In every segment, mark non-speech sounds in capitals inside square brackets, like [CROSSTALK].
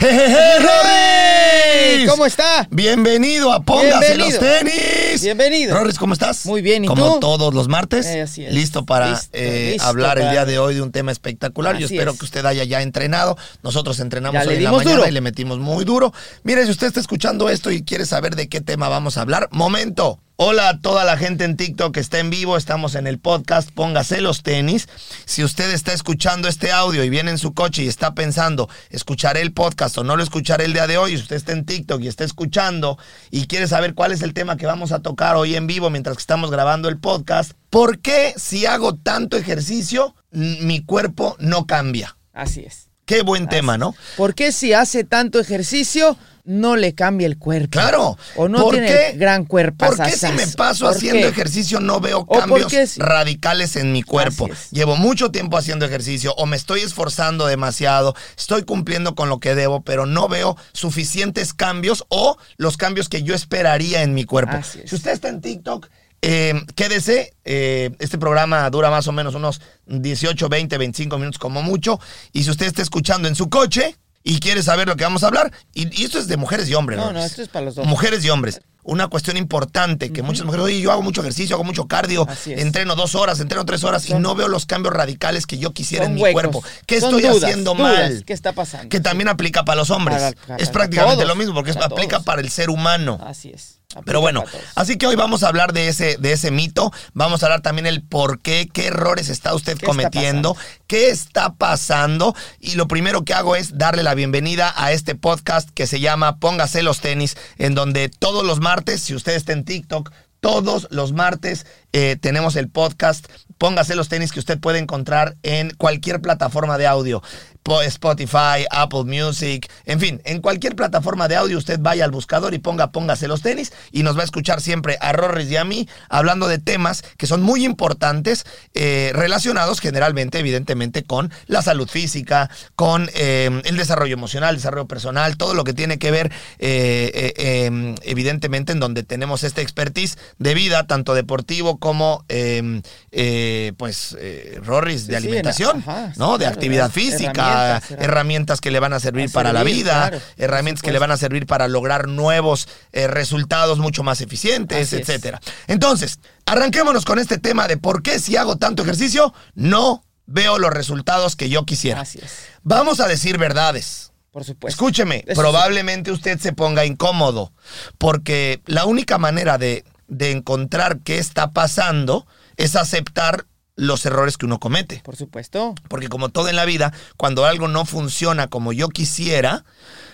¡Jejeje, Rorris! ¿Cómo está? Bienvenido a Póngase los tenis. Bienvenido. Rorris, ¿cómo estás? Muy bien, ¿y Como tú? todos los martes. Eh, así es. Listo para Listo, eh, listo hablar el día de hoy de un tema espectacular. Yo Así espero es. que usted haya ya entrenado. Nosotros entrenamos Ya hoy en la mañana duro. y le metimos muy duro. Mire, si usted está escuchando esto y quiere saber de qué tema vamos a hablar, momento. Hola a toda la gente en TikTok que está en vivo, estamos en el podcast Póngase los tenis. Si usted está escuchando este audio y viene en su coche y está pensando, escucharé el podcast o no lo escucharé el día de hoy, y usted está en TikTok y está escuchando y quiere saber cuál es el tema que vamos a tocar hoy en vivo mientras que estamos grabando el podcast, ¿por qué si hago tanto ejercicio mi cuerpo no cambia? Así es. Qué buen tema, ¿no? ¿Por qué si hace tanto ejercicio no le cambia el cuerpo? Claro. O no ¿Por tiene qué? gran cuerpo. ¿Por qué si me paso haciendo ejercicio no veo cambios si- radicales en mi cuerpo? Llevo mucho tiempo haciendo ejercicio o me estoy esforzando demasiado, estoy cumpliendo con lo que debo, pero no veo suficientes cambios o los cambios que yo esperaría en mi cuerpo. Si usted está en TikTok, eh, quédese. eh, este programa dura más o menos unos 18, 20, 25 minutos como mucho. Y si usted está escuchando en su coche y quiere saber lo que vamos a hablar, y, y esto es de mujeres y hombres. No, Lourdes. no, esto es para los dos. Mujeres y hombres. Una cuestión importante que muchas mujeres, oye, yo hago mucho ejercicio, hago mucho cardio, entreno dos horas, entreno tres horas y no veo los cambios radicales que yo quisiera Son en mi huecos. cuerpo. ¿Qué Son estoy dudas, haciendo dudas. mal? ¿Qué está pasando? Que también aplica para los hombres. Para- para- es para prácticamente todos, lo mismo porque aplica todos. para el ser humano. Así es. Pero bueno, así que hoy vamos a hablar de ese, de ese mito. Vamos a hablar también el por qué, qué errores está usted ¿Qué está cometiendo, qué está pasando. Y lo primero que hago es darle la bienvenida a este podcast que se llama Póngase los tenis, en donde todos los martes, si usted está en TikTok, todos los martes eh, tenemos el podcast Póngase los tenis que usted puede encontrar en cualquier plataforma de audio. Po- Spotify, Apple Music, en fin, en cualquier plataforma de audio usted vaya al buscador y ponga Póngase los tenis y nos va a escuchar siempre a Rorris y a mí hablando de temas que son muy importantes, eh, relacionados generalmente, evidentemente, con la salud física, con eh, el desarrollo emocional, desarrollo personal, todo lo que tiene que ver, eh, eh, evidentemente, en donde tenemos esta expertise de vida, tanto deportivo como, eh, eh, pues, eh, Rorris de Sí, alimentación, ajá, ¿no? De claro, actividad física, herramientas, que le van a servir A para la vida, claro, herramientas que le van a servir para lograr nuevos eh, resultados mucho más eficientes, Así es. etcétera. Entonces, arranquémonos con este tema de por qué si hago tanto ejercicio no veo los resultados que yo quisiera. Así es. Vamos a decir verdades. Por supuesto. Escúcheme, Eso sí. probablemente usted se ponga incómodo, porque la única manera de, de encontrar qué está pasando es aceptar los errores que uno comete. Por supuesto. Porque como todo en la vida, cuando algo no funciona como yo quisiera,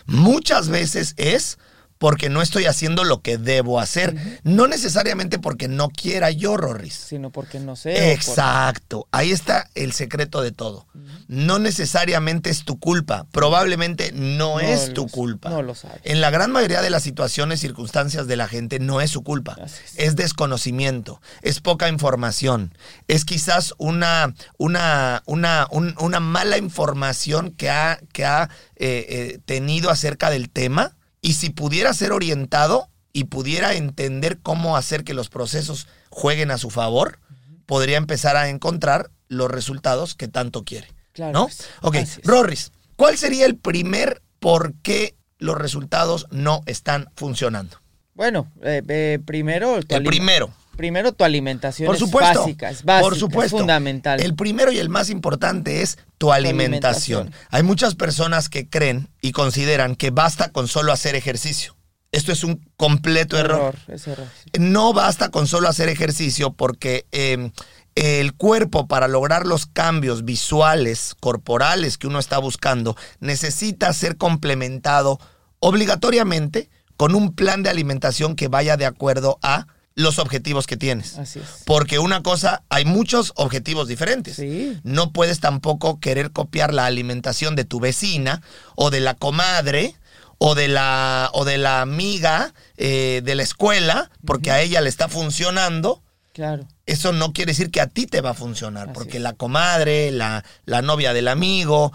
muchas veces es porque no estoy haciendo lo que debo hacer. No necesariamente porque no quiera yo, Rorris. Sino porque no sé. por- Exacto. Ahí está el secreto de todo. No necesariamente es tu culpa. Probablemente no, No es tu culpa. no lo sabes. En la gran mayoría de las situaciones, circunstancias de la gente, no es su culpa. Es desconocimiento. Es poca información. Es quizás una, una, una, un- una mala información que ha, que ha eh, eh, tenido acerca del tema. Y si pudiera ser orientado y pudiera entender cómo hacer que los procesos jueguen a su favor, podría empezar a encontrar los resultados que tanto quiere. Claro ¿No? Ok. Rorris, ¿cuál sería el primer por qué los resultados no están funcionando? Bueno, eh, eh, primero. El alim- primero. Primero tu alimentación Por es supuesto. básica, es básica, por supuesto. es fundamental. El primero y el más importante es tu alimentación. alimentación. Hay muchas personas que creen y consideran que basta con solo hacer ejercicio. Esto es un completo error. es error. sí. No basta con solo hacer ejercicio porque eh, el cuerpo para lograr los cambios visuales, corporales que uno está buscando, necesita ser complementado obligatoriamente con un plan de alimentación que vaya de acuerdo a los objetivos que tienes. Así es. Porque una cosa, hay muchos objetivos diferentes. Sí. No puedes tampoco querer copiar la alimentación de tu vecina o de la comadre o de la, o de la amiga eh, de la escuela porque a ella le está funcionando. Claro. Eso no quiere decir que a ti te va a funcionar, Así porque es. la comadre, la, la novia del amigo,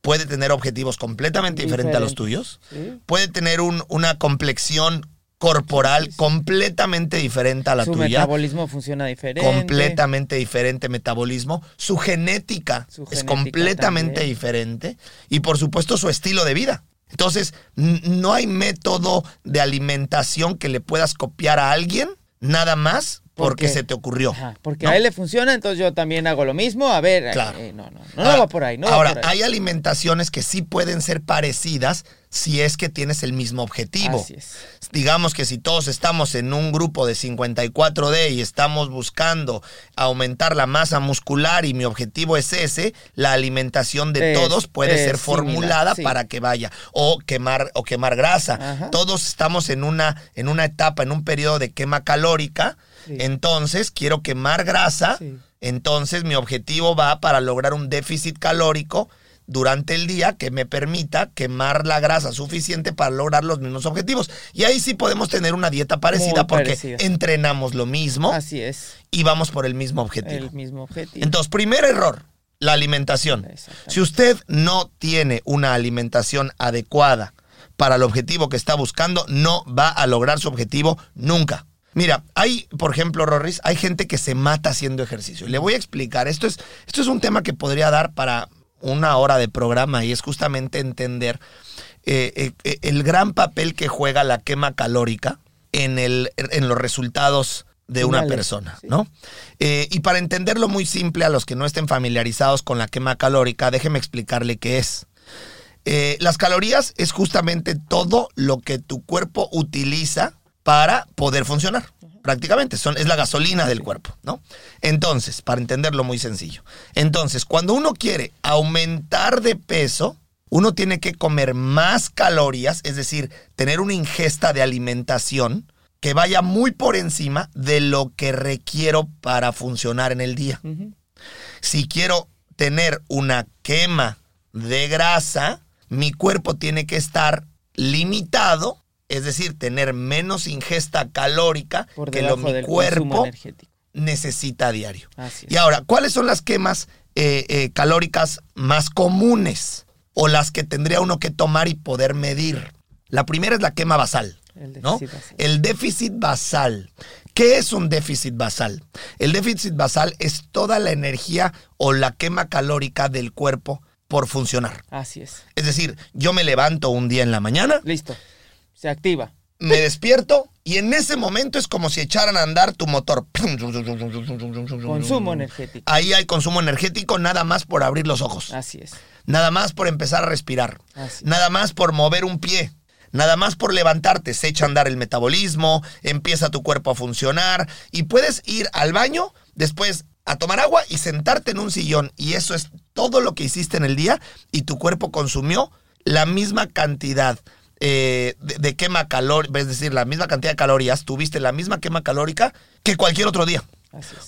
puede tener objetivos completamente diferentes a los tuyos. Sí. Puede tener un- una complexión corporal completamente diferente a la Su tuya metabolismo funciona diferente. completamente diferente metabolismo, su genética Su es completamente también. diferente y por supuesto su estilo de vida. Entonces, no hay método de alimentación que le puedas copiar a alguien nada más porque Porque- se te ocurrió. Ajá, porque ¿no? a él le funciona, entonces yo también hago lo mismo. A ver, Claro. eh, no, no, no, Ahora- no va por ahí, no ahora, va por ahí. hay alimentaciones que sí pueden ser parecidas si es que tienes el mismo objetivo. Así es. Digamos que si todos estamos en un grupo de 54D y estamos buscando aumentar la masa muscular y mi objetivo es ese, la alimentación de Es- todos puede es ser formulada sí. para que vaya o quemar o quemar grasa. Ajá. Todos estamos en una en una etapa, en un periodo de quema calórica. Sí. Entonces, quiero quemar grasa. Sí. Entonces, mi objetivo va para lograr un déficit calórico durante el día que me permita quemar la grasa suficiente para lograr los mismos objetivos. Y ahí sí podemos tener una dieta parecida Muy porque parecida. entrenamos lo mismo Así es. y vamos por el mismo objetivo. El mismo objetivo. Entonces, primer error, la alimentación. Si usted no tiene una alimentación adecuada para el objetivo que está buscando, no va a lograr su objetivo nunca. Mira, hay, por ejemplo, Rorris, hay gente que se mata haciendo ejercicio. Le voy a explicar. Esto es, esto es un tema que podría dar para una hora de programa y es justamente entender eh, eh, eh, el gran papel que juega la quema calórica en, el, en los resultados de una Finales, persona, sí. ¿no? Eh, y para entenderlo muy simple a los que no estén familiarizados con la quema calórica, déjeme explicarle qué es. Eh, las calorías es justamente todo lo que tu cuerpo utiliza para poder funcionar. Prácticamente, son, es la gasolina del cuerpo, ¿no? Entonces, para entenderlo muy sencillo. Entonces, cuando uno quiere aumentar de peso, uno tiene que comer más calorías, es decir, tener una ingesta de alimentación que vaya muy por encima de lo que requiero para funcionar en el día. Si quiero tener una quema de grasa, mi cuerpo tiene que estar limitado, es decir, tener menos ingesta calórica Por que lo mi cuerpo necesita a diario. Y ahora, ¿cuáles son las quemas eh, eh, calóricas más comunes o las que tendría uno que tomar y poder medir? La primera es la quema basal. El ¿no? basal. El déficit basal. ¿Qué es un déficit basal? El déficit basal es toda la energía o la quema calórica del cuerpo por funcionar. Así es. Es decir, yo me levanto un día en la mañana, Listo. Se activa. me despierto y en ese momento es como si echaran a andar tu motor. Consumo energético. Ahí hay consumo energético nada más por abrir los ojos. Así es. Nada más por empezar a respirar. Así. Nada más por mover un pie. Nada más por levantarte, se echa a andar el metabolismo, empieza tu cuerpo a funcionar y puedes ir al baño, después a tomar agua y sentarte en un sillón. Y eso es todo lo que hiciste en el día y tu cuerpo consumió la misma cantidad eh, de, de quema calórica, es decir, la misma cantidad de calorías, tuviste la misma quema calórica que cualquier otro día.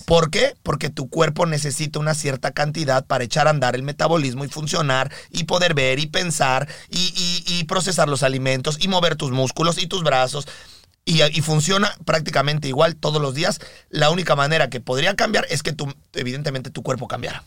¿Por qué? Porque tu cuerpo necesita una cierta cantidad para echar a andar el metabolismo y funcionar y poder ver y pensar y, y- y procesar los alimentos y mover tus músculos y tus brazos. Y, y funciona prácticamente igual todos los días. La única manera que podría cambiar es que tu, evidentemente tu cuerpo cambiara.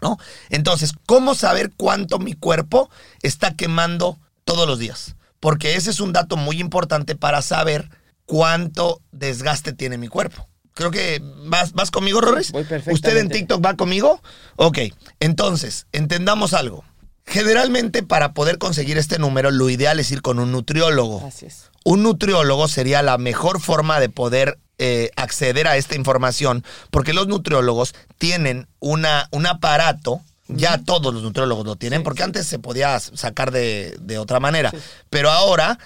¿no? Entonces, ¿cómo saber cuánto mi cuerpo está quemando todos los días? Porque ese es un dato muy importante para saber cuánto desgaste tiene mi cuerpo. Creo que vas, vas conmigo, Rorris. Voy. ¿Usted en TikTok va conmigo? Ok, entonces, entendamos algo. Generalmente, para poder conseguir este número, lo ideal es ir con un nutriólogo. Así es. Un nutriólogo sería la mejor forma de poder eh, acceder a esta información porque los nutriólogos tienen una, un aparato. Ya todos los nutriólogos lo tienen, porque antes se podía sacar de, de otra manera. Pero ahora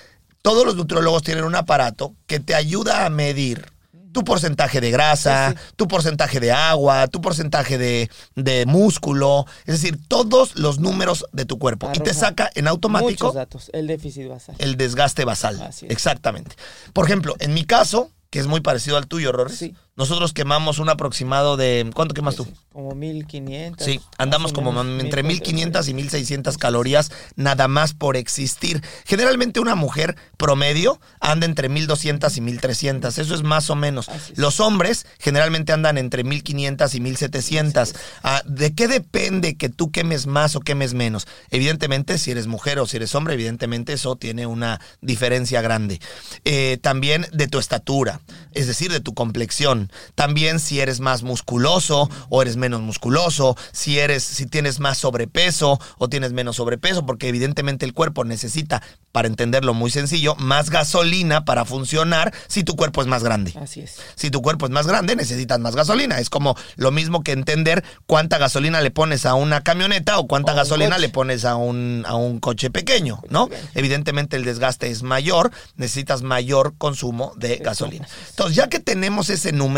todos los nutriólogos tienen un aparato que te ayuda a medir tu porcentaje de grasa, tu porcentaje de agua, tu porcentaje de, de músculo, es decir, todos los números de tu cuerpo. Y te saca en automático Muchos datos. El déficit basal. el desgaste basal. Así es. Exactamente. Por ejemplo, en mi caso, que es muy parecido al tuyo, Rorris, Sí. Nosotros quemamos un aproximado de... ¿Cuánto quemas tú? Como 1500. Sí, andamos como menos, entre 1500 y 1400. 1600 calorías nada más por existir. Generalmente una mujer promedio anda entre 1200 y 1300, eso es más o menos. Los hombres generalmente andan entre 1500 y 1700. Ah, ¿De qué depende que tú quemes más o quemes menos? Evidentemente, si eres mujer o si eres hombre, evidentemente eso tiene una diferencia grande. Eh, también de tu estatura, es decir, de tu complexión. También si eres más musculoso o eres menos musculoso, si eres, si tienes más sobrepeso o tienes menos sobrepeso, porque evidentemente el cuerpo necesita, para entenderlo muy sencillo, más gasolina para funcionar si tu cuerpo es más grande. Así es. Si tu cuerpo es más grande, necesitas más gasolina. Es como lo mismo que entender cuánta gasolina le pones a una camioneta o cuánta O gasolina le pones a un, a un coche pequeño, ¿no? pequeño. Evidentemente el desgaste es mayor, necesitas mayor consumo de gasolina. Entonces, ya que tenemos ese número,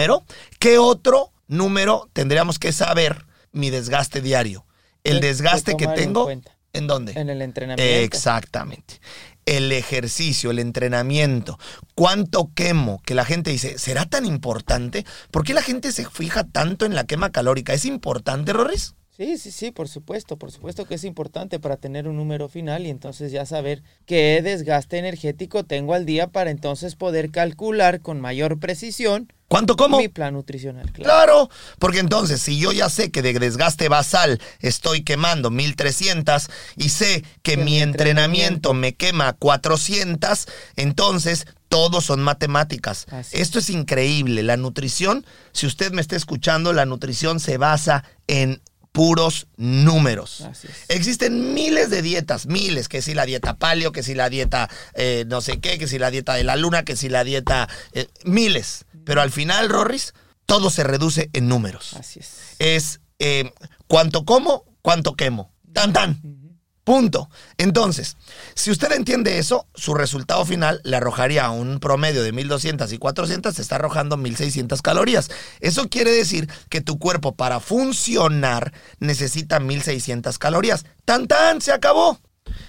¿qué otro número tendríamos que saber mi desgaste diario? El Que- desgaste que en tengo, cuenta. ¿en dónde? En el entrenamiento. Exactamente. El ejercicio, el entrenamiento. ¿Cuánto quemo? Que la gente dice, ¿será tan importante? ¿Por qué la gente se fija tanto en la quema calórica? ¿Es importante, Rorris? Sí, sí, sí, por supuesto, por supuesto que es importante para tener un número final y entonces ya saber qué desgaste energético tengo al día para entonces poder calcular con mayor precisión ¿Cuánto como? mi plan nutricional. Claro. Claro, porque entonces si yo ya sé que de desgaste basal estoy quemando 1300 y sé que Que mi mi entrenamiento entrenamiento me quema 400, entonces todos son matemáticas. Así Esto es increíble. La nutrición, si usted me está escuchando, la nutrición se basa en puros números. Existen miles de dietas, miles, que si la dieta paleo, que si la dieta eh, no sé qué, que si la dieta de la luna, que si la dieta... eh, miles. Pero al final, Rorris, todo se reduce en números. Así es. Es eh, cuánto como, cuánto quemo. Tan, tan. Punto. Entonces, si usted entiende eso, su resultado final le arrojaría un promedio de 1200 y 400, te está arrojando 1600 calorías. Eso quiere decir que tu cuerpo para funcionar necesita 1600 calorías. Tan tan, se acabó.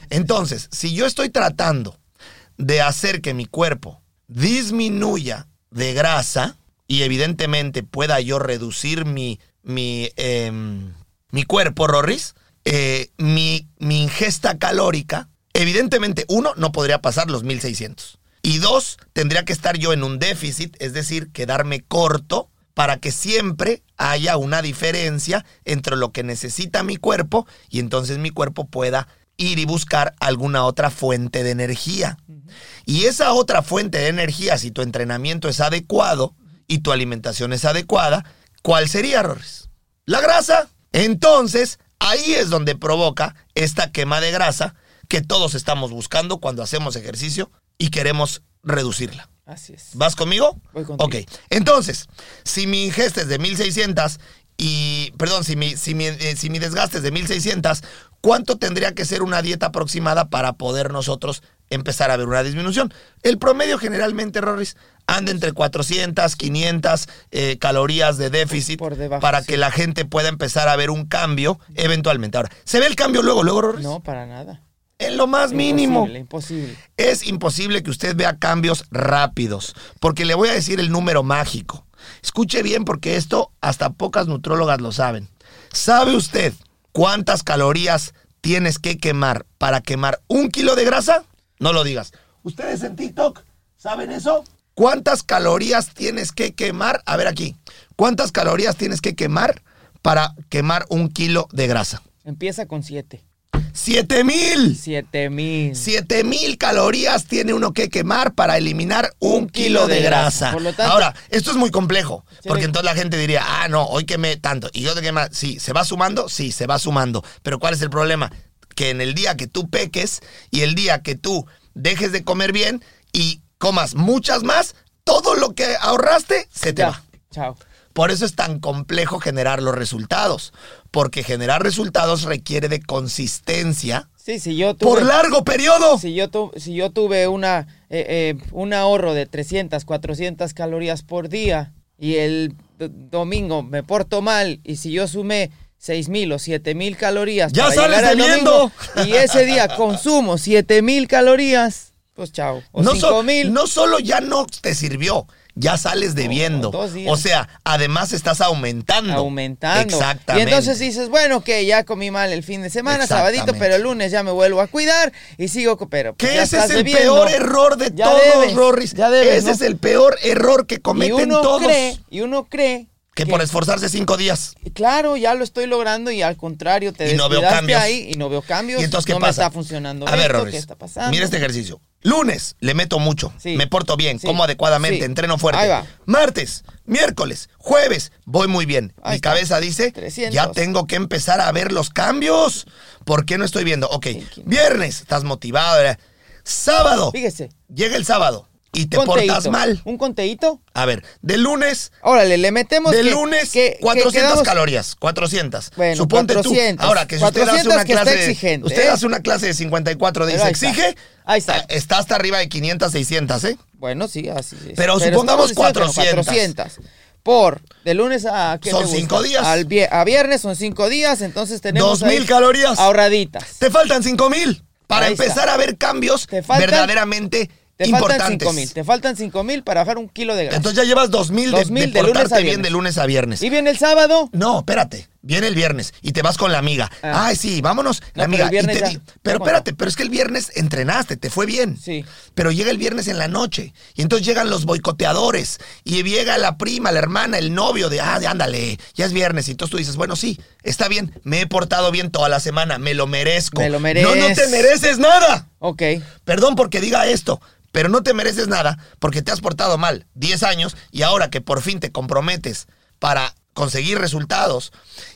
Entonces, si yo estoy tratando de hacer que mi cuerpo disminuya de grasa y evidentemente pueda yo reducir mi, mi, em, mi cuerpo, Rorris, eh, mi, mi ingesta calórica, evidentemente, uno, no podría pasar los 1600. Y dos, tendría que estar yo en un déficit, es decir, quedarme corto para que siempre haya una diferencia entre lo que necesita mi cuerpo y entonces mi cuerpo pueda ir y buscar alguna otra fuente de energía. Y esa otra fuente de energía, si tu entrenamiento es adecuado y tu alimentación es adecuada, ¿cuál sería, Rorris? La grasa. Entonces, ahí es donde provoca esta quema de grasa que todos estamos buscando cuando hacemos ejercicio y queremos reducirla. Así es. ¿Vas conmigo? Voy contigo. Ok. Entonces, si mi ingesta es de 1600 y, perdón, si mi, si mi, eh, si mi desgaste es de 1600, ¿cuánto tendría que ser una dieta aproximada para poder nosotros empezar a ver una disminución? El promedio generalmente, Rorris, anda entre 400, 500 eh, calorías de déficit Por debajo, para sí. que la gente pueda empezar a ver un cambio eventualmente. Ahora, ¿se ve el cambio luego, luego, Rorris? No, para nada. En lo más mínimo. Imposible, imposible. Es imposible que usted vea cambios rápidos, porque le voy a decir el número mágico. Escuche bien porque esto hasta pocas nutrólogas lo saben. ¿Sabe usted cuántas calorías tienes que quemar para quemar un kilo de grasa? No lo digas. ¿Ustedes en TikTok saben eso? ¿Cuántas calorías tienes que quemar? A ver aquí. ¿Cuántas calorías tienes que quemar para quemar un kilo de grasa? Empieza con 7. ¡Siete mil! 7 mil. 7000 calorías tiene uno que quemar para eliminar un, kilo de grasa. Por lo tanto- Ahora, esto es muy complejo, Sí. porque entonces la gente diría, ah, no, hoy quemé tanto. Y yo te quema, sí, ¿se va sumando? Sí, se va sumando. Pero ¿cuál es el problema? Que en el día que tú peques y el día que tú dejes de comer bien y comas muchas más, todo lo que ahorraste se te Ya. va. Chao. Por eso es tan complejo generar los resultados, porque generar resultados requiere de consistencia Sí, si yo tuve, por largo periodo. si yo, tu- si yo tuve una, eh, eh, un ahorro de 300, 400 calorías por día y el domingo me porto mal y si yo sumé 6000 o 7000 calorías Ya para sales al domingo y ese día [LAUGHS] consumo 7000 calorías, pues chao. O no, so- 5000. no solo ya no te sirvió, ya sales debiendo. O sea, además estás aumentando. aumentando. Exactamente. Y entonces dices, bueno, que ya comí mal el fin de semana, sabadito, pero el lunes ya me vuelvo a cuidar y sigo, pero pues, Que ese es el peor error de Ya todos, debes, Rorris. ya debes, ese ¿no? es el peor error que y cometen uno todos. cree, y uno cree que por esforzarse cinco días. Claro, ya lo estoy logrando y al contrario, te Y no veo cambios. ahí y no veo cambios. ¿Y entonces qué no pasa? me está funcionando A ver, Rorris, ¿qué está pasando? Mira este ejercicio. Lunes, le meto mucho. Sí. Me porto bien, Sí. como adecuadamente, Sí. entreno fuerte. Ahí va. Martes, miércoles, jueves, voy muy bien. Ahí Mi está. cabeza dice, 300. ya tengo que empezar a ver los cambios. ¿Por qué no estoy viendo? Ok, viernes, estás motivado. ¿verdad? Sábado, Fíjese. llega el sábado y te conteíto. portas mal. Un conteíto. A ver, de lunes Órale, le metemos de que- lunes, que- que 400 quedamos- calorías, 400. Bueno, Suponte 400. tú. Ahora, que si usted hace 400 una que clase, exigente, usted ¿eh? hace una clase de 54 días, Pero ahí está. exige, Ahí está. ah, está hasta arriba de 500, 600, ¿eh? Bueno, sí, así es. Pero supongamos que no, 400. 400. Por, de lunes a... ¿qué Son cinco días. Al a viernes son cinco días, entonces tenemos 2000 ahí calorías. ahorraditas. Te faltan 5000 para Ahí empezar está. a ver cambios verdaderamente Te faltan. 5 mil. Te faltan 5 mil para bajar un kilo de grasa. Entonces ya llevas 2000 de, 2000 de de lunes a bien de lunes a viernes. y viene el sábado. No, espérate. Viene el viernes y te vas con la amiga. Ah. Ay, sí, vámonos. No, la amiga. pero te ya- pero espérate, pero es que el viernes entrenaste, te fue bien. Sí. Pero llega el viernes en la noche. Y entonces llegan los boicoteadores. Y llega la prima, la hermana, el novio de, ah, de, ándale, ya es viernes. Y entonces tú dices, bueno, sí, está bien, me he portado bien toda la semana, me lo merezco. Me lo No, no te mereces. mereces nada. Ok. Perdón porque diga esto, pero no te mereces nada porque te has portado mal 10 años y ahora que por fin te comprometes para conseguir resultados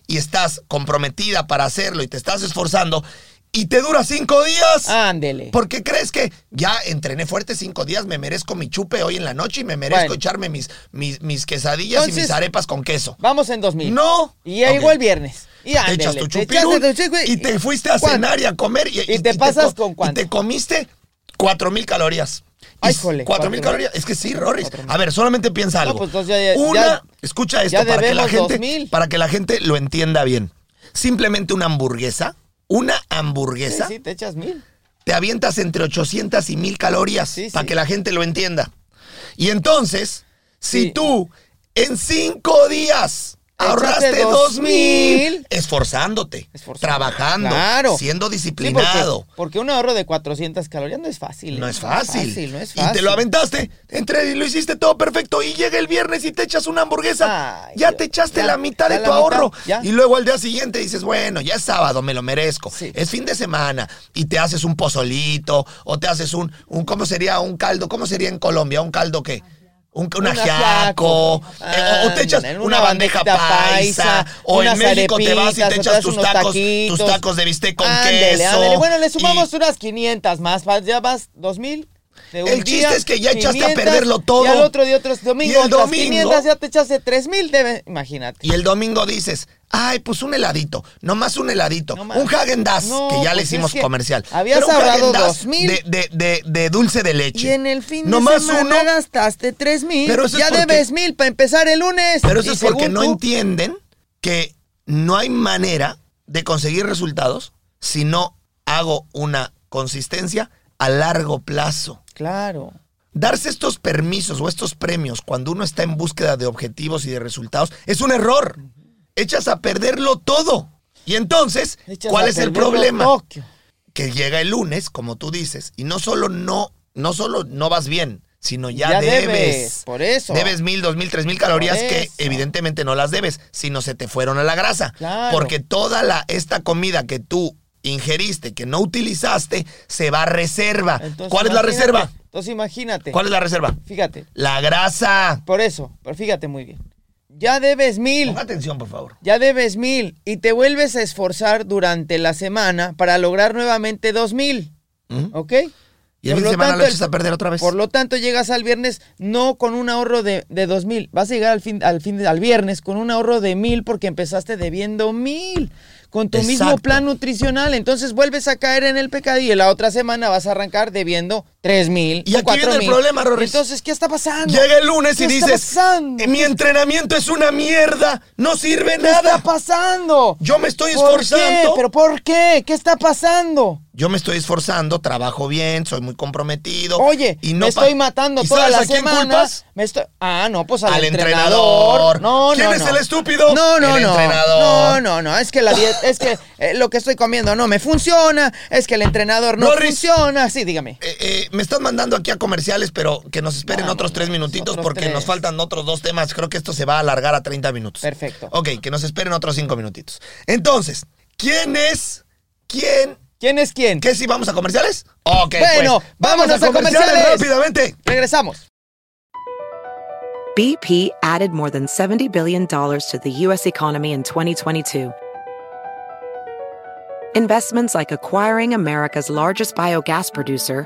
y estás comprometida para hacerlo y te estás esforzando y te dura 5 días. Ándele. ¿Por qué crees que ya entrené fuerte cinco días, me merezco mi chupe hoy en la noche y me merezco Bueno. echarme mis, mis, mis quesadillas y mis arepas con queso? Vamos en 2000. No. Y llegó el viernes. Y Te ándele. echas tu te y te fuiste a ¿Cuánto? cenar y a comer. Y, ¿Y te pasas co- con cuánto? Y te comiste cuatro mil calorías. Ay, jole, cuatro mil cuatro calorías. Es que sí, mil. A ver, solamente piensa algo. pues entonces ya- ya- Una, ya- escucha esto para que, la gente, 2000. para que la gente lo entienda bien. Simplemente una hamburguesa, una hamburguesa, sí, te echas mil. te avientas entre 800 y 1000 calorías Sí, para sí. que la gente lo entienda. Y entonces, si tú en cinco días ahorraste dos mil, esforzándote, Esforzado. trabajando, Claro. siendo Sí, disciplinado. porque, porque un ahorro de 400 calorías no es fácil. no ¿eh? es fácil. No es Y fácil. te lo aventaste, entre y lo hiciste todo perfecto. Y llega el viernes y te echas una hamburguesa. Ay, ya Dios. te echaste Ya, la mitad de la tu mitad, ahorro. ya. Y luego al día siguiente dices, bueno, ya es sábado, me lo merezco. Sí. Es fin de semana. Y te haces un pozolito, o te haces un, un ¿cómo sería un caldo? ¿Cómo sería en Colombia? ¿Un caldo qué? Un, un Un ajiaco, ajiaco. o- te echas una, una bandeja paisa, paisa, o en México te vas y te echas tus tacos, tus tacos de bistec con queso. Bueno, le y- sumamos unas 500 más. Ya vas 2000. De El chiste es que ya echaste a 500, perderlo todo. Y al otro día otros domingo, Y el domingo- 500, ya te echaste 3000. Debe, imagínate. Y el domingo dices, ay, pues un heladito, nomás un heladito, No un Hagen Dazs, No, que ya le pues es hicimos comercial. habías ahorrado Häagen-Dazs 2,000. De, de, de, de dulce de leche. Y en el fin de Nomás semana uno, gastaste 3000. Pero eso es Ya porque- debes 1000 para empezar el lunes. pero eso Y es porque no entienden que no hay manera de conseguir resultados si no hago una consistencia a largo plazo. Claro. Darse estos permisos o estos premios cuando uno está en búsqueda de objetivos y de resultados es un error. Echas a perderlo todo. Y entonces, Echas ¿cuál es el problema? Tokio. Que llega el lunes, como tú dices, y no solo no, no solo no vas bien, sino ya, Ya debes. debes, por eso. Debes mil, dos mil, tres mil calorías que evidentemente no las debes, sino se te fueron a la grasa. Claro. Porque toda la, esta comida que tú ingeriste, que no utilizaste, se va a reserva. Entonces, ¿Cuál es la reserva? Entonces imagínate. ¿Cuál es la reserva? Fíjate. La grasa. Por eso, pero fíjate muy bien. Ya debes mil. Atención, por favor. Ya debes mil. Y te vuelves a esforzar durante la semana para lograr nuevamente dos mil. ¿Ok? Y el fin de semana tanto, lo echas a perder otra vez. Por lo tanto, llegas al viernes no con un ahorro de, de 2 mil. Vas a llegar al fin, al fin al viernes con un ahorro de mil porque empezaste debiendo mil. Con tu mismo plan nutricional. Entonces vuelves a caer en el pecadillo. Y la otra semana vas a arrancar debiendo 3 mil. Y aquí viene el problema, Rorris. Entonces, ¿qué está pasando? Llega el lunes y ¿Qué está dices, pasando? "Eh, mi entrenamiento es una mierda, no sirve ¿Qué nada. está pasando? Yo me estoy ¿Por esforzando. qué? ¿Pero por qué? ¿Qué está pasando? Yo me estoy esforzando, trabajo bien, soy muy comprometido. Oye, y no me estoy matando ¿Y toda sabes la a quién semana. culpas? Me estoy... Ah, no, pues al, Al entrenador. entrenador. No, ¿Quién no, es no. el estúpido? No, no, El no. entrenador. No, no, no. Es que la dieta, es que eh, lo que estoy comiendo no me funciona. Es que el entrenador no Norris. funciona. Sí, dígame. Eh, eh, me están mandando aquí a comerciales, pero que nos esperen Vamos, otros tres minutitos otros porque tres. nos faltan otros dos temas. Creo que esto se va a alargar a 30 minutos. Perfecto. Ok, que nos esperen otros cinco minutitos. Entonces, ¿quién es quién? ¿Quién es quién? ¿Qué si vamos a comerciales? Ok, Bueno, pues, vámonos a comerciales. rápidamente. Regresamos. BP added more than $70 billion to the U.S. economy in 2022. Investments like acquiring America's largest biogas producer,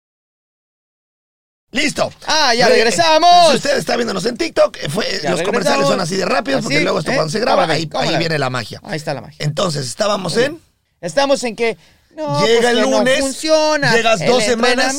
Listo. Ah, ya regresamos. Si usted está viéndonos en TikTok, eh, fue- los regresamos. comerciales son así de rápidos porque luego esto ¿eh? cuando se graba, ahí, ahí viene la magia. Ahí está la magia. Entonces, estábamos en... Estamos en que no, Llega pues el que lunes, no funciona. llegas el dos semanas.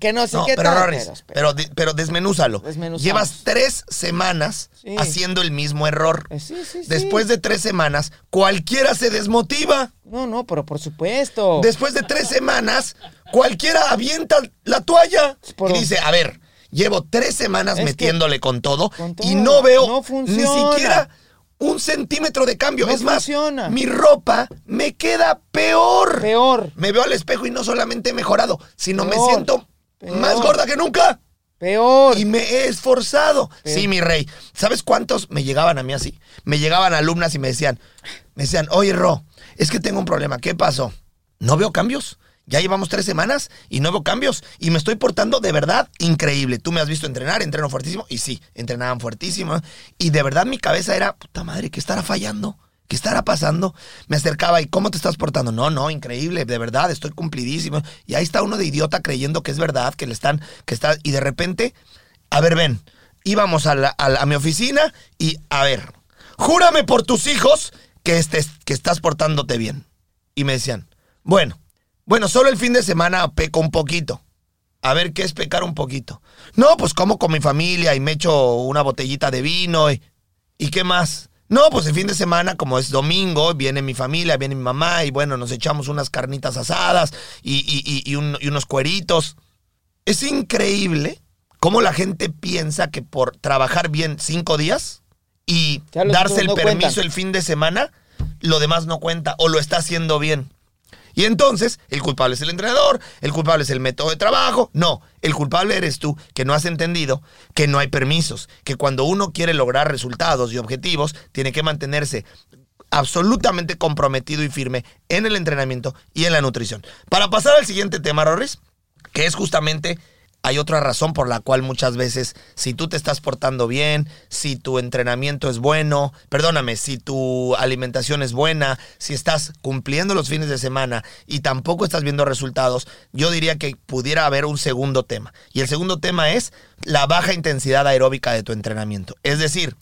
que no sé No, qué pero tal. Rorris, pero- pero, pero desmenúzalo. Llevas tres semanas Sí. haciendo el mismo error. Eh, sí, sí, sí. Después de tres semanas, cualquiera se desmotiva. No, no, pero por supuesto. Después de tres semanas, cualquiera avienta la toalla Pero- y dice, a ver, llevo tres semanas Es metiéndole con todo, con todo. y no veo No ni siquiera un centímetro de cambio. No es más, funciona. mi ropa me queda peor. Peor, Me veo al espejo y no solamente he mejorado, sino me siento Peor. más gorda que nunca. peor. Y me he esforzado. Peor. Sí, mi rey. ¿Sabes cuántos me llegaban a mí así? Me llegaban alumnas y me decían, me decían, oye, Ro, es que tengo un problema. ¿Qué pasó? No veo cambios. Ya llevamos tres semanas y no veo cambios. Y me estoy portando de verdad increíble. Tú me has visto entrenar, entreno fuertísimo. Y sí, entrenaban fuertísimo. Y de verdad mi cabeza era, puta madre, ¿qué estará fallando? ¿Qué estará pasando? Me acercaba y ¿cómo te estás portando? No, no, increíble, de verdad, estoy cumplidísimo. Y ahí está uno de idiota creyendo que es verdad, que le están, que está, y de repente, a ver, ven, íbamos a, a mi oficina y, a ver, júrame por tus hijos que, estés, que estás portándote bien. Y me decían, bueno, bueno, solo el fin de semana peco un poquito. A ver, ¿qué es pecar un poquito? No, pues como con mi familia y me echo una botellita de vino y, ¿y qué más? No, pues el fin de semana, como es domingo, viene mi familia, viene mi mamá y bueno, nos echamos unas carnitas asadas y, y- y- y un- y unos cueritos. Es increíble cómo la gente piensa que por trabajar bien cinco días y darse el no permiso cuentan. el fin de semana, lo demás no cuenta o lo está haciendo bien. Y entonces, el culpable es el entrenador, el culpable es el método de trabajo. No, el culpable eres tú, que no has entendido que no hay permisos, que cuando uno quiere lograr resultados y objetivos, tiene que mantenerse absolutamente comprometido y firme en el entrenamiento y en la nutrición. Para pasar al siguiente tema, Rorris, que es justamente hay otra razón por la cual muchas veces, si tú te estás portando bien, si tu entrenamiento es bueno, perdóname, si tu alimentación es buena, si estás cumpliendo los fines de semana y tampoco estás viendo resultados, yo diría que pudiera haber un segundo tema. Y el segundo tema es la baja intensidad aeróbica de tu entrenamiento. Es decir,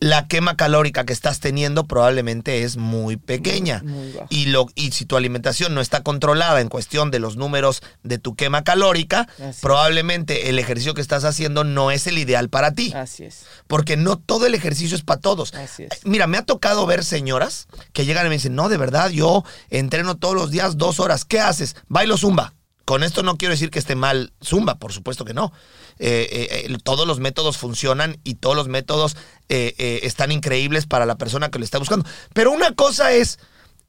la quema calórica que estás teniendo probablemente es muy pequeña. Muy y, lo, y si tu alimentación no está controlada en cuestión de los números de tu quema calórica, Así. probablemente el ejercicio que estás haciendo no es el ideal para ti. Así es. Porque no todo el ejercicio es para todos. Así es. Mira, me ha tocado ver señoras que llegan y me dicen, no, de verdad, yo entreno todos los días dos horas. ¿Qué haces? Bailo zumba. Con esto no quiero decir que esté mal zumba, por supuesto que no. Eh, eh, eh, todos los métodos funcionan y todos los métodos eh, están increíbles para la persona que lo está buscando. Pero una cosa es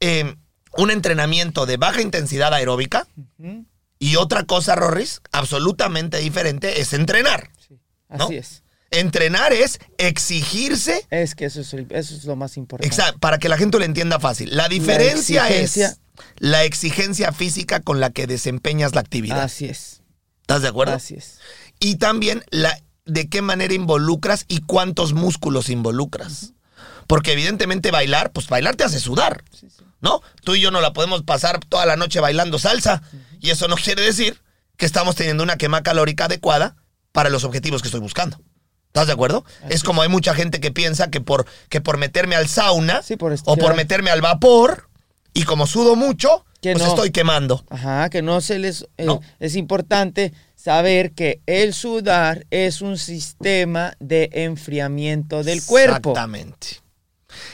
eh, un entrenamiento de baja intensidad aeróbica y otra cosa, Rorris, absolutamente diferente, es entrenar. Así ¿No? es. Entrenar es exigirse Es que eso es, el- eso es lo más importante. Exacto, para que la gente lo entienda fácil. La diferencia es la exigencia física con la que desempeñas la actividad. Así es. ¿Estás de acuerdo? Así es. Y también la de qué manera involucras y cuántos músculos involucras. Porque evidentemente bailar, pues bailar te hace sudar. ¿No? Tú y yo no la podemos pasar toda la noche bailando salsa. Y eso no quiere decir que estamos teniendo una quema calórica adecuada para los objetivos que estoy buscando. ¿Estás de acuerdo? es como hay mucha gente que piensa que por, que por meterme al sauna Sí, por o por meterme al vapor y como sudo mucho, Que pues no. estoy quemando. Ajá, que no se les... eh. Es importante saber que el sudar es un sistema de enfriamiento del cuerpo. Exactamente.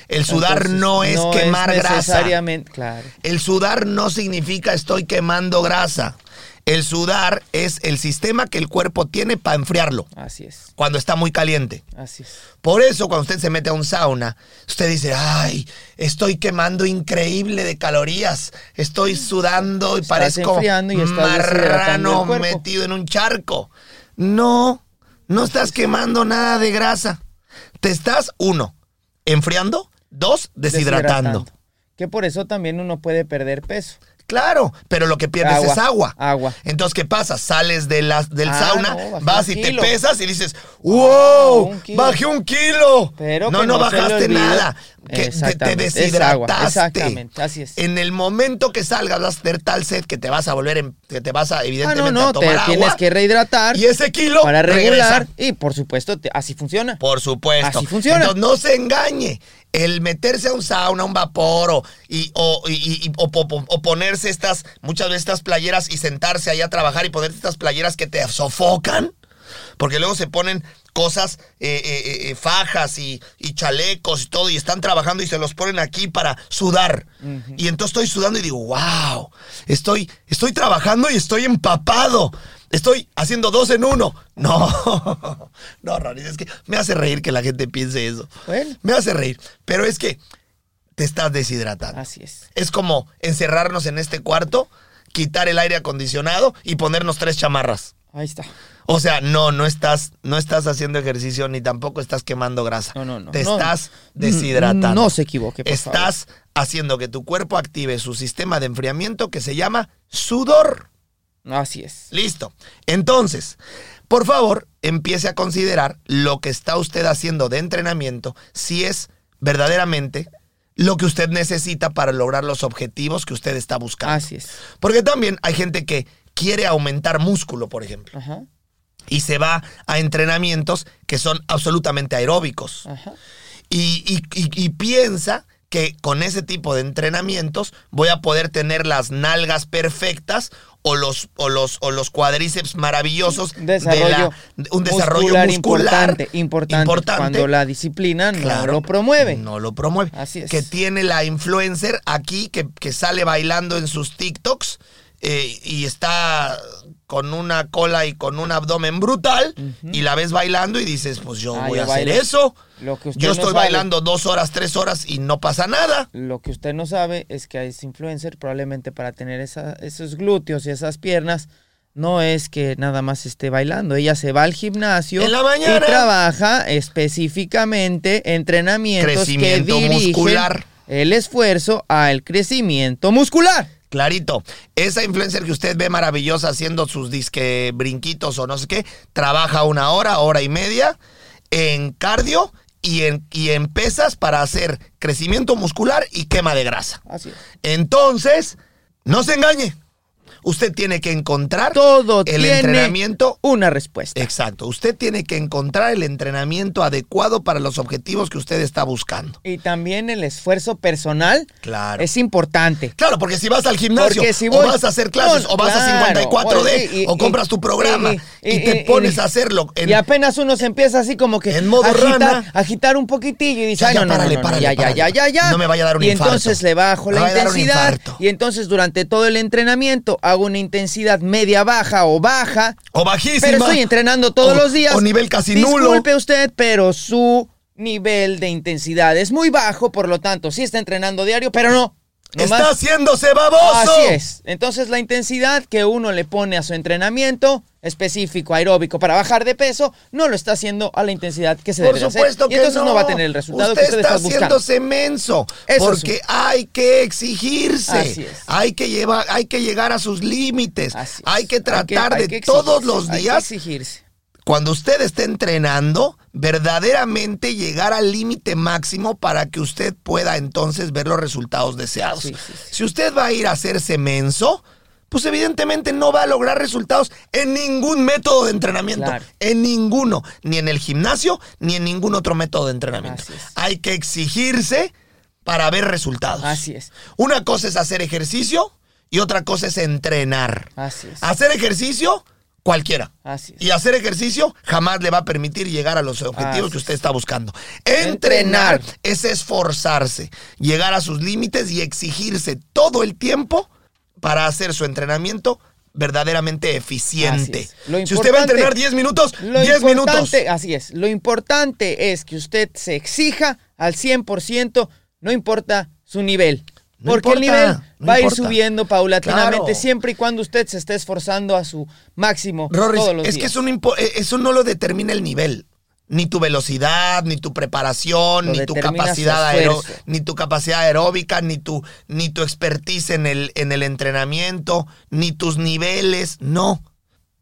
El sudar Entonces, no es quemar grasa. necesariamente, claro. El sudar no significa estoy quemando grasa. El sudar es el sistema que el cuerpo tiene para enfriarlo Así es. cuando está muy caliente. Así es. Por eso cuando usted se mete a un sauna, usted dice, ay, estoy quemando increíble de calorías, estoy sudando y Estás parezco enfriando y marrano metido en un charco. No, no estás quemando nada de grasa. Te estás, uno, enfriando, dos, deshidratando. Que por eso también uno puede perder peso. Claro, pero lo que pierdes Agua, es agua. agua. Entonces, ¿qué pasa? Sales de la- del Ah, sauna, no, vas y kilo. te pesas y dices, ¡Wow! un. ¡Bajé un kilo! Pero no, que no, no bajaste nada. Que te, te deshidrataste. exactamente, así es. En el momento que salgas vas a tener tal sed que te vas a volver, en- que te vas a, Ah, evidentemente, no, no, a te tomar agua. tienes que rehidratar. Y ese kilo para regular. regresa. Y por supuesto, te- así funciona. Por supuesto. Así funciona. Entonces, no se engañe. El meterse a un sauna, a un vapor o, y, o, y- y- o po- po- o ponerse estas, muchas veces estas playeras y sentarse ahí a trabajar y ponerse estas playeras que te sofocan. Porque luego se ponen cosas, eh, eh, eh, fajas y, y chalecos y todo, y están trabajando y se los ponen aquí para sudar. Y entonces estoy sudando y digo, wow, estoy, estoy trabajando y estoy empapado. Estoy haciendo dos en uno. No, [LAUGHS] no, Ronnie, es que me hace reír que la gente piense eso. Bueno. Me hace reír. Pero es que te estás deshidratando. Así es. Es como encerrarnos en este cuarto, quitar el aire acondicionado y ponernos tres chamarras. Ahí está. O sea, no, no estás, no estás haciendo ejercicio ni tampoco estás quemando grasa. No, no, no. Te No. estás deshidratando. No se equivoque, por Estás haciendo que tu cuerpo active su sistema de enfriamiento que se llama sudor. Así es. Listo. Entonces, por favor, empiece a considerar lo que está usted haciendo de entrenamiento, si es verdaderamente lo que usted necesita para lograr los objetivos que usted está buscando. Así es. Porque también hay gente que quiere aumentar músculo, por ejemplo, Ajá. y se va a entrenamientos que son absolutamente aeróbicos Ajá. y, y- y- y piensa que con ese tipo de entrenamientos voy a poder tener las nalgas perfectas o los, o los, o los cuadríceps maravillosos. de Desarrollo. la- de un desarrollo muscular muscular, importante, importante. Cuando la disciplina no lo promueve. No lo promueve. Así es. Que tiene la influencer aquí que, que sale bailando en sus TikToks eh, y está con una cola y con un abdomen brutal y la ves bailando y dices, pues yo Ah, voy a hacer eso. Lo que usted Yo no estoy sabe. bailando dos horas, tres horas y no pasa nada. Lo que usted no sabe es que a ese influencer probablemente para tener esa- esos glúteos y esas piernas no es que nada más esté bailando. Ella se va al gimnasio En la mañana. y trabaja específicamente entrenamientos Crecimiento que dirigen muscular. el esfuerzo al crecimiento muscular. Clarito, esa influencer que usted ve maravillosa haciendo sus disque brinquitos o no sé qué, trabaja una hora, hora y media en cardio y en, y en pesas para hacer crecimiento muscular y quema de grasa. Así es. Entonces, no se engañe. Usted tiene que encontrar Todo el tiene entrenamiento una respuesta. Exacto. Usted tiene que encontrar el entrenamiento adecuado para los objetivos que usted está buscando. Y también el esfuerzo personal Claro. es importante. Claro, porque si vas al gimnasio, si o voy- vas a hacer clases, No, o vas claro, a 54D, oye, y- o y- compras tu programa, y, y- te y- pones y- a hacerlo. en- y apenas uno se empieza así como que En modo agitar, rana. agitar un poquitillo y dice, Ya, ya, no, no, párale, párale, ya, ya, párale. ya, ya, ya. No me vaya a dar un Y infarto. entonces le bajo Me la intensidad y entonces durante todo el entrenamiento hago una intensidad media baja o baja. o bajísima. Pero estoy entrenando todos o- los días. O nivel casi nulo. Disculpe usted, pero su nivel de intensidad es muy bajo, por lo tanto, sí está entrenando diario, pero no. Está haciéndose baboso. Así es. Entonces la intensidad que uno le pone a su entrenamiento específico, aeróbico, para bajar de peso, no lo está haciendo a la intensidad que se Por debe supuesto hacer. que Y entonces no. no. va a tener el resultado usted que usted está está buscando. haciéndose menso. Eso porque hay que exigirse. Así es. Hay que llevar, hay que llegar a sus límites. Así es. Hay que tratar hay de que todos los hay que días exigirse. Cuando usted esté entrenando, verdaderamente llegar al límite máximo para que usted pueda entonces ver los resultados deseados. Sí, sí, sí. Si usted va a ir a hacerse menso, pues evidentemente no va a lograr resultados en ningún método de entrenamiento. Claro. En ninguno. Ni en el gimnasio, ni en ningún otro método de entrenamiento. Hay que exigirse para ver resultados. Así es. Una cosa es hacer ejercicio y otra cosa es entrenar. Así es. Hacer ejercicio, cualquiera. Así es. Y hacer ejercicio jamás le va a permitir llegar a los objetivos Así que usted está buscando. Entrenar Entrenar. es esforzarse, llegar a sus límites y exigirse todo el tiempo para hacer su entrenamiento verdaderamente eficiente. Si usted va a entrenar 10 minutos, Lo 10 minutos. Así es. Lo importante es que usted se exija al 100%, no importa su nivel. No porque el nivel no va a ir subiendo paulatinamente Claro. siempre y cuando usted se esté esforzando a su máximo Rorris, todos los es días. que eso no, eh, eso no lo determina el nivel. Ni tu velocidad, ni tu preparación, Lo ni tu capacidad ni tu capacidad aeróbica, ni tu, ni tu expertise en el, en el entrenamiento, ni tus niveles. No.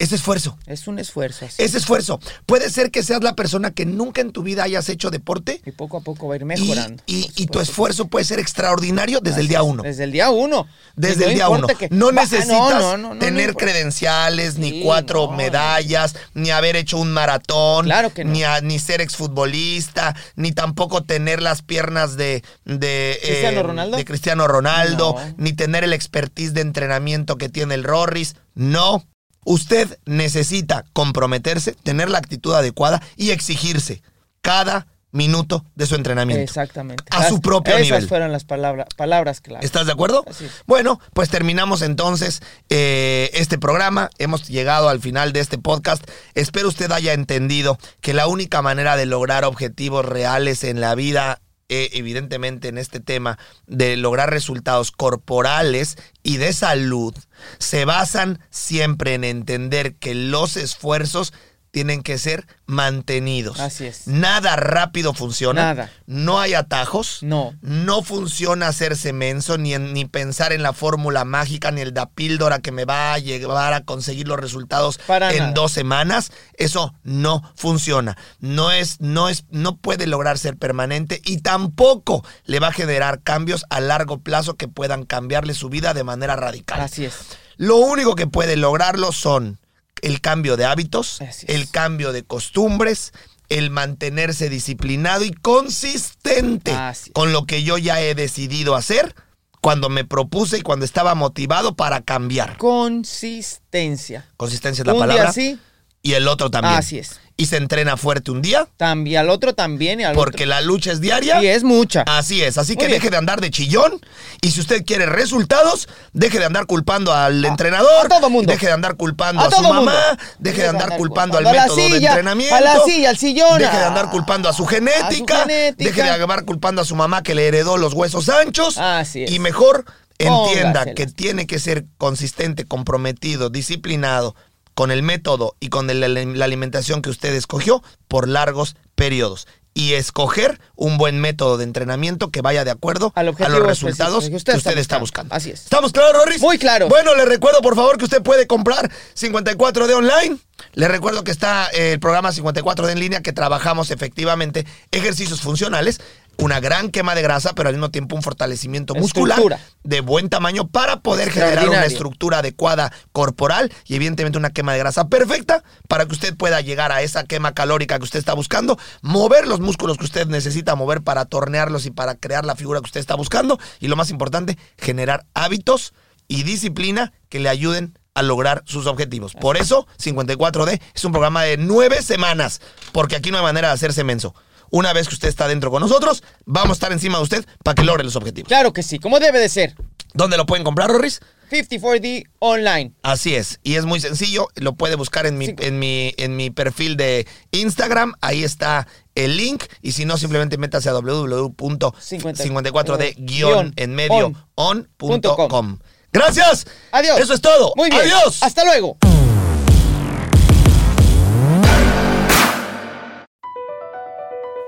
Es esfuerzo. Es un esfuerzo. Es esfuerzo. Puede ser que seas la persona que nunca en tu vida hayas hecho deporte. Y poco a poco va a ir mejorando. y- y tu esfuerzo puede ser extraordinario desde el día uno. Desde el día uno. Desde no el día uno. que- no necesitas no, no, tener credenciales, ni Sí, cuatro medallas, ni haber hecho un maratón, Claro que no. ni, a- ni ser exfutbolista, ni tampoco tener las piernas de, de, ¿Cristiano eh, Ronaldo? de Cristiano Ronaldo, ni tener el expertise de entrenamiento que tiene el Rorris. No. Usted necesita comprometerse, tener la actitud adecuada y exigirse cada minuto de su entrenamiento. Exactamente. A su propio esas nivel. fueron las palabras, palabras clave. ¿Estás de acuerdo? Así es. Bueno, pues terminamos entonces eh, este programa. Hemos llegado al final de este podcast. Espero usted haya entendido que la única manera de lograr objetivos reales en la vida, eh, evidentemente en este tema, de lograr resultados corporales y de salud, se basan siempre en entender que los esfuerzos tienen que ser mantenidos. Así es. Nada rápido funciona. Nada. No hay atajos. No. No funciona hacerse menso, ni, en- ni pensar en la fórmula mágica, ni el da píldora que me va a llevar a conseguir los resultados Para en nada. dos semanas. Eso no funciona. No es, no es, no puede lograr ser permanente y tampoco le va a generar cambios a largo plazo que puedan cambiarle su vida de manera radical. Así es. Lo único que puede lograrlo son el cambio de hábitos, el cambio de costumbres, el mantenerse disciplinado y consistente con lo que yo ya he decidido hacer cuando me propuse y cuando estaba motivado para cambiar. Consistencia. Consistencia es la un palabra. día sí, y el otro también. Así es. Y se entrena fuerte un día, También, al otro también y al porque otro. la lucha es diaria. Y es mucha. Así es, así que deje de andar de chillón y si usted quiere resultados, deje de andar culpando al entrenador, a todo mundo. deje de andar culpando A a, su mamá, mundo. deje de andar culpando al método de entrenamiento, A la silla, al sillón. deje de andar culpando a su genética, a su genética. deje de andar culpando a su mamá que le heredó los huesos anchos Así es. y mejor entienda Póngaselas. que tiene que ser consistente, comprometido, disciplinado con el método y con el- la alimentación que usted escogió por largos periodos. Y escoger un buen método de entrenamiento que vaya de acuerdo Al a los resultados específico que que usted, está buscando. buscando. Así es. ¿Estamos claros, Rorris? Muy claro. Bueno, le recuerdo, por favor, que usted puede comprar 54D online. Le recuerdo que está eh, el programa 54D en línea, que trabajamos efectivamente ejercicios funcionales, una gran quema de grasa, pero al mismo tiempo un fortalecimiento muscular Estructura. de buen tamaño para poder generar una estructura adecuada corporal y evidentemente una quema de grasa perfecta para que usted pueda llegar a esa quema calórica que usted está buscando, mover los músculos que usted necesita mover para tornearlos y para crear la figura que usted está buscando y lo más importante, generar hábitos y disciplina que le ayuden a lograr sus objetivos. Por eso, 54D es un programa de nueve semanas, porque aquí no hay manera de hacerse menso. Una vez que usted está dentro con nosotros, vamos a estar encima de usted para que logre los objetivos. Claro que sí, como debe de ser. ¿Dónde lo pueden comprar, Rorris? 54D online. Así es, y es muy sencillo, lo puede buscar en mi, Sí. en mi, en mi perfil de Instagram, ahí está el link, y si no, simplemente métase a www.54d-en medio on.com. Gracias. Adiós. Eso es todo. Muy bien. Adiós. Hasta luego.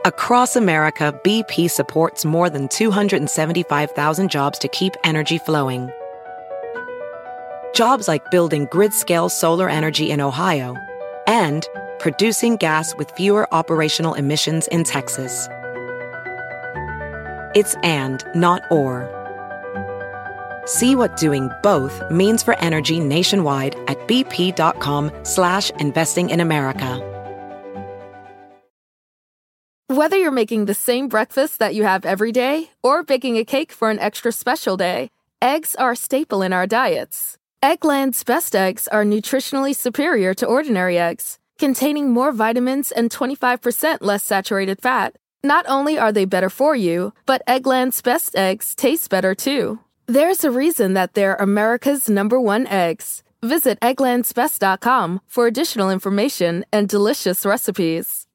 Across America, BP supports more than 275,000 jobs to keep energy flowing. Jobs like building grid scale solar energy in Ohio and producing gas with fewer operational emissions in Texas. It's and, not or. See what doing both means for energy nationwide at bp.com slash investing in America. Whether you're making the same breakfast that you have every day or baking a cake for an extra special day, eggs are a staple in our diets. Eggland's best eggs are nutritionally superior to ordinary eggs, containing more vitamins and 25% less saturated fat. Not only are they better for you, but Eggland's best eggs taste better too. There's a reason that they're America's number one eggs. Visit egglandsbest.com for additional information and delicious recipes.